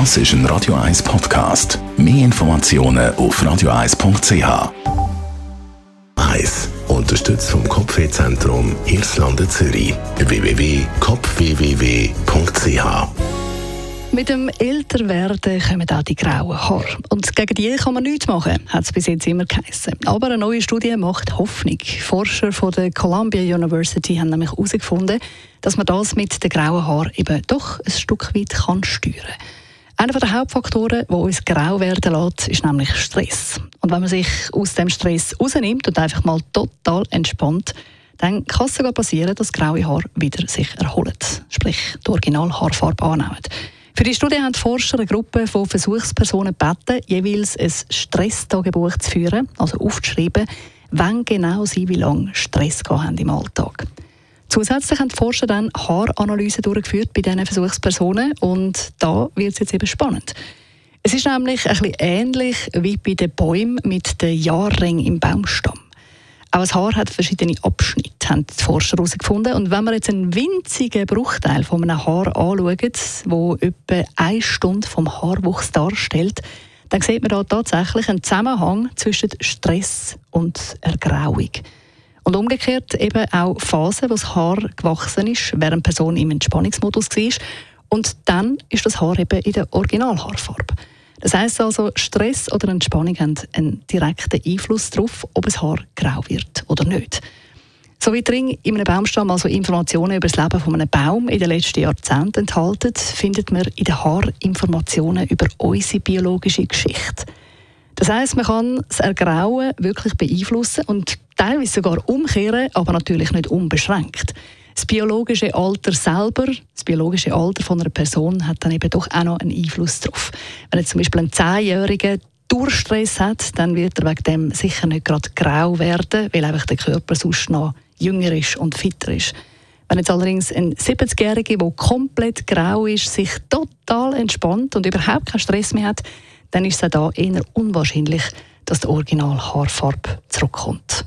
Das ist ein Radio 1 Podcast. Mehr Informationen auf radio1.ch. 1. Unterstützt vom Kopfwehzentrum Irlande Zürich. www.kopfwww.ch mit dem Älterwerden kommen auch die grauen Haare. Und gegen die kann man nichts machen, hat es bis jetzt immer geheißen. Aber eine neue Studie macht Hoffnung. Forscher von der Columbia University haben nämlich herausgefunden, dass man das mit den grauen Haaren eben doch ein Stück weit kann steuern kann. Einer der Hauptfaktoren, der uns grau werden lässt, ist nämlich Stress. Und wenn man sich aus dem Stress rausnimmt und einfach mal total entspannt, dann kann es sogar passieren, dass graue Haare wieder sich erholen. Sprich, die Originalhaarfarbe annehmen. Für die Studie haben die Forscher eine Gruppe von Versuchspersonen gebeten, jeweils ein Stresstagebuch zu führen, also aufzuschreiben, wann genau sie wie lange Stress haben im Alltag. Zusätzlich haben die Forscher dann Haaranalysen durchgeführt bei diesen Versuchspersonen und da wird es jetzt eben spannend. Es ist nämlich ein bisschen ähnlich wie bei den Bäumen mit den Jahrringen im Baumstamm. Auch ein Haar hat verschiedene Abschnitte, haben die Forscher herausgefunden. Und wenn man jetzt einen winzigen Bruchteil von einem Haar anschaut, der etwa eine Stunde vom Haarwuchs darstellt, dann sieht man da tatsächlich einen Zusammenhang zwischen Stress und Ergrauung. Und umgekehrt eben auch Phasen, wo das Haar gewachsen ist, während die Person im Entspannungsmodus war. Und dann ist das Haar eben in der Originalhaarfarbe. Das heisst also, Stress oder Entspannung haben einen direkten Einfluss darauf, ob ein Haar grau wird oder nicht. So wie drin in einem Baumstamm also Informationen über das Leben von einem Baum in den letzten Jahrzehnten enthalten, findet man in den Haaren Informationen über unsere biologische Geschichte. Das heisst, man kann das Ergrauen wirklich beeinflussen und teilweise sogar umkehren, aber natürlich nicht unbeschränkt. Das biologische Alter selber, das biologische Alter von einer Person hat dann eben doch auch noch einen Einfluss darauf. Wenn jetzt zum Beispiel ein Zehnjähriger Durchstress hat, dann wird er wegen dem sicher nicht gerade grau werden, weil einfach der Körper sonst noch jünger ist und fitter ist. Wenn jetzt allerdings ein 70-Jähriger, der komplett grau ist, sich total entspannt und überhaupt keinen Stress mehr hat, dann ist es auch da eher unwahrscheinlich, dass die Original-Haarfarbe zurückkommt.